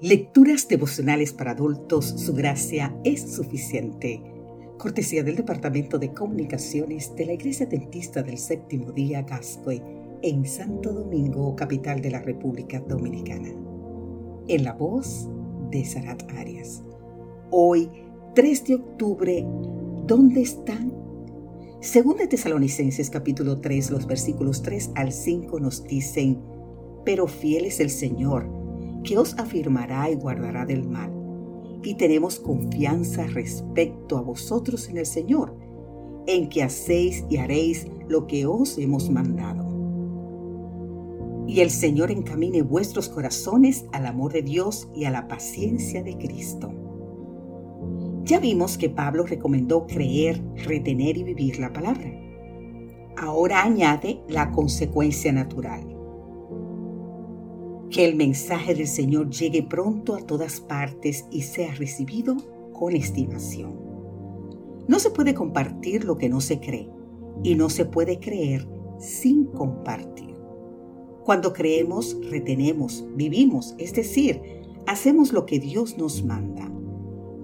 Lecturas devocionales para adultos, su gracia es suficiente. Cortesía del Departamento de Comunicaciones de la Iglesia Dentista del Séptimo Día Gascoy en Santo Domingo, capital de la República Dominicana. En la voz de Sarat Arias. Hoy, 3 de octubre, ¿dónde están? Según de Tesalonicenses capítulo 3, los versículos 3 al 5 nos dicen, pero fiel es el Señor que os afirmará y guardará del mal. Y tenemos confianza respecto a vosotros en el Señor, en que hacéis y haréis lo que os hemos mandado. Y el Señor encamine vuestros corazones al amor de Dios y a la paciencia de Cristo. Ya vimos que Pablo recomendó creer, retener y vivir la palabra. Ahora añade la consecuencia natural que el mensaje del Señor llegue pronto a todas partes y sea recibido con estimación. No se puede compartir lo que no se cree y no se puede creer sin compartir. Cuando creemos, retenemos, vivimos, es decir, hacemos lo que Dios nos manda.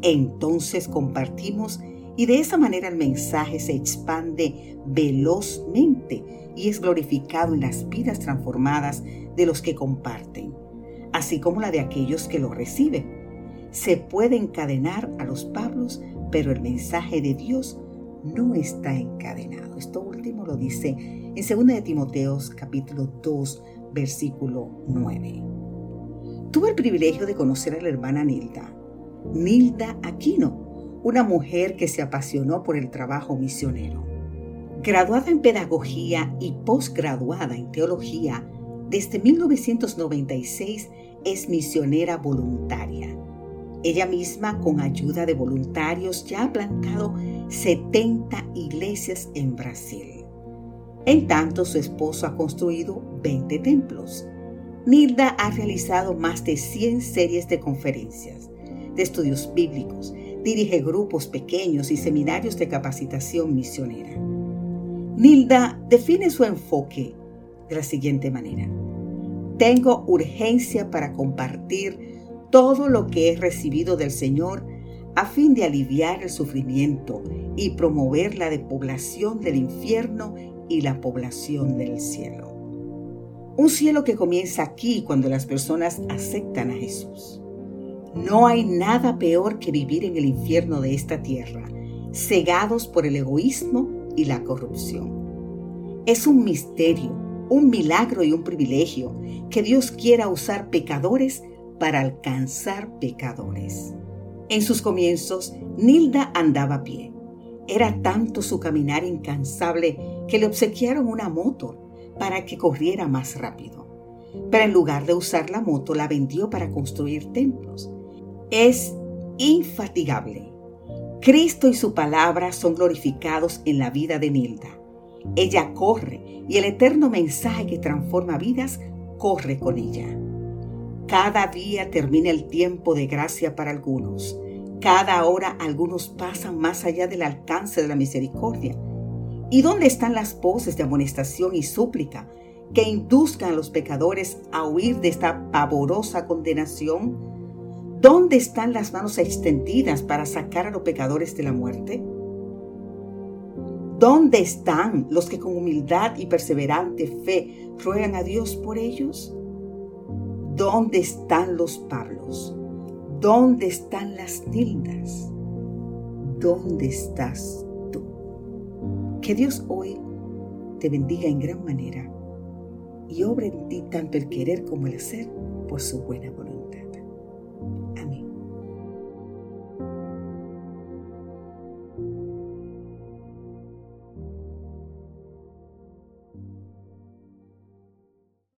Entonces compartimos y de esa manera el mensaje se expande velozmente y es glorificado en las vidas transformadas de los que comparten, así como la de aquellos que lo reciben. Se puede encadenar a los Pablos, pero el mensaje de Dios no está encadenado. Esto último lo dice en 2 de Timoteos capítulo 2 versículo 9. Tuve el privilegio de conocer a la hermana Nilda, Nilda Aquino, una mujer que se apasionó por el trabajo misionero. Graduada en pedagogía y posgraduada en teología, desde 1996 es misionera voluntaria. Ella misma, con ayuda de voluntarios, ya ha plantado 70 iglesias en Brasil. En tanto, su esposo ha construido 20 templos. Nilda ha realizado más de 100 series de conferencias, de estudios bíblicos, dirige grupos pequeños y seminarios de capacitación misionera. Nilda define su enfoque de la siguiente manera. Tengo urgencia para compartir todo lo que he recibido del Señor a fin de aliviar el sufrimiento y promover la despoblación del infierno y la población del cielo. Un cielo que comienza aquí cuando las personas aceptan a Jesús. No hay nada peor que vivir en el infierno de esta tierra, cegados por el egoísmo y la corrupción. Es un misterio un milagro y un privilegio que Dios quiera usar pecadores para alcanzar pecadores. En sus comienzos, Nilda andaba a pie. Era tanto su caminar incansable que le obsequiaron una moto para que corriera más rápido. Pero en lugar de usar la moto, la vendió para construir templos. Es infatigable. Cristo y su palabra son glorificados en la vida de Nilda. Ella corre y el eterno mensaje que transforma vidas corre con ella. Cada día termina el tiempo de gracia para algunos. Cada hora algunos pasan más allá del alcance de la misericordia. ¿Y dónde están las voces de amonestación y súplica que induzcan a los pecadores a huir de esta pavorosa condenación? ¿Dónde están las manos extendidas para sacar a los pecadores de la muerte? ¿Dónde están los que con humildad y perseverante fe ruegan a Dios por ellos? ¿Dónde están los Pablos? ¿Dónde están las Nildas? ¿Dónde estás tú? Que Dios hoy te bendiga en gran manera y obre en ti tanto el querer como el hacer por su buena voluntad.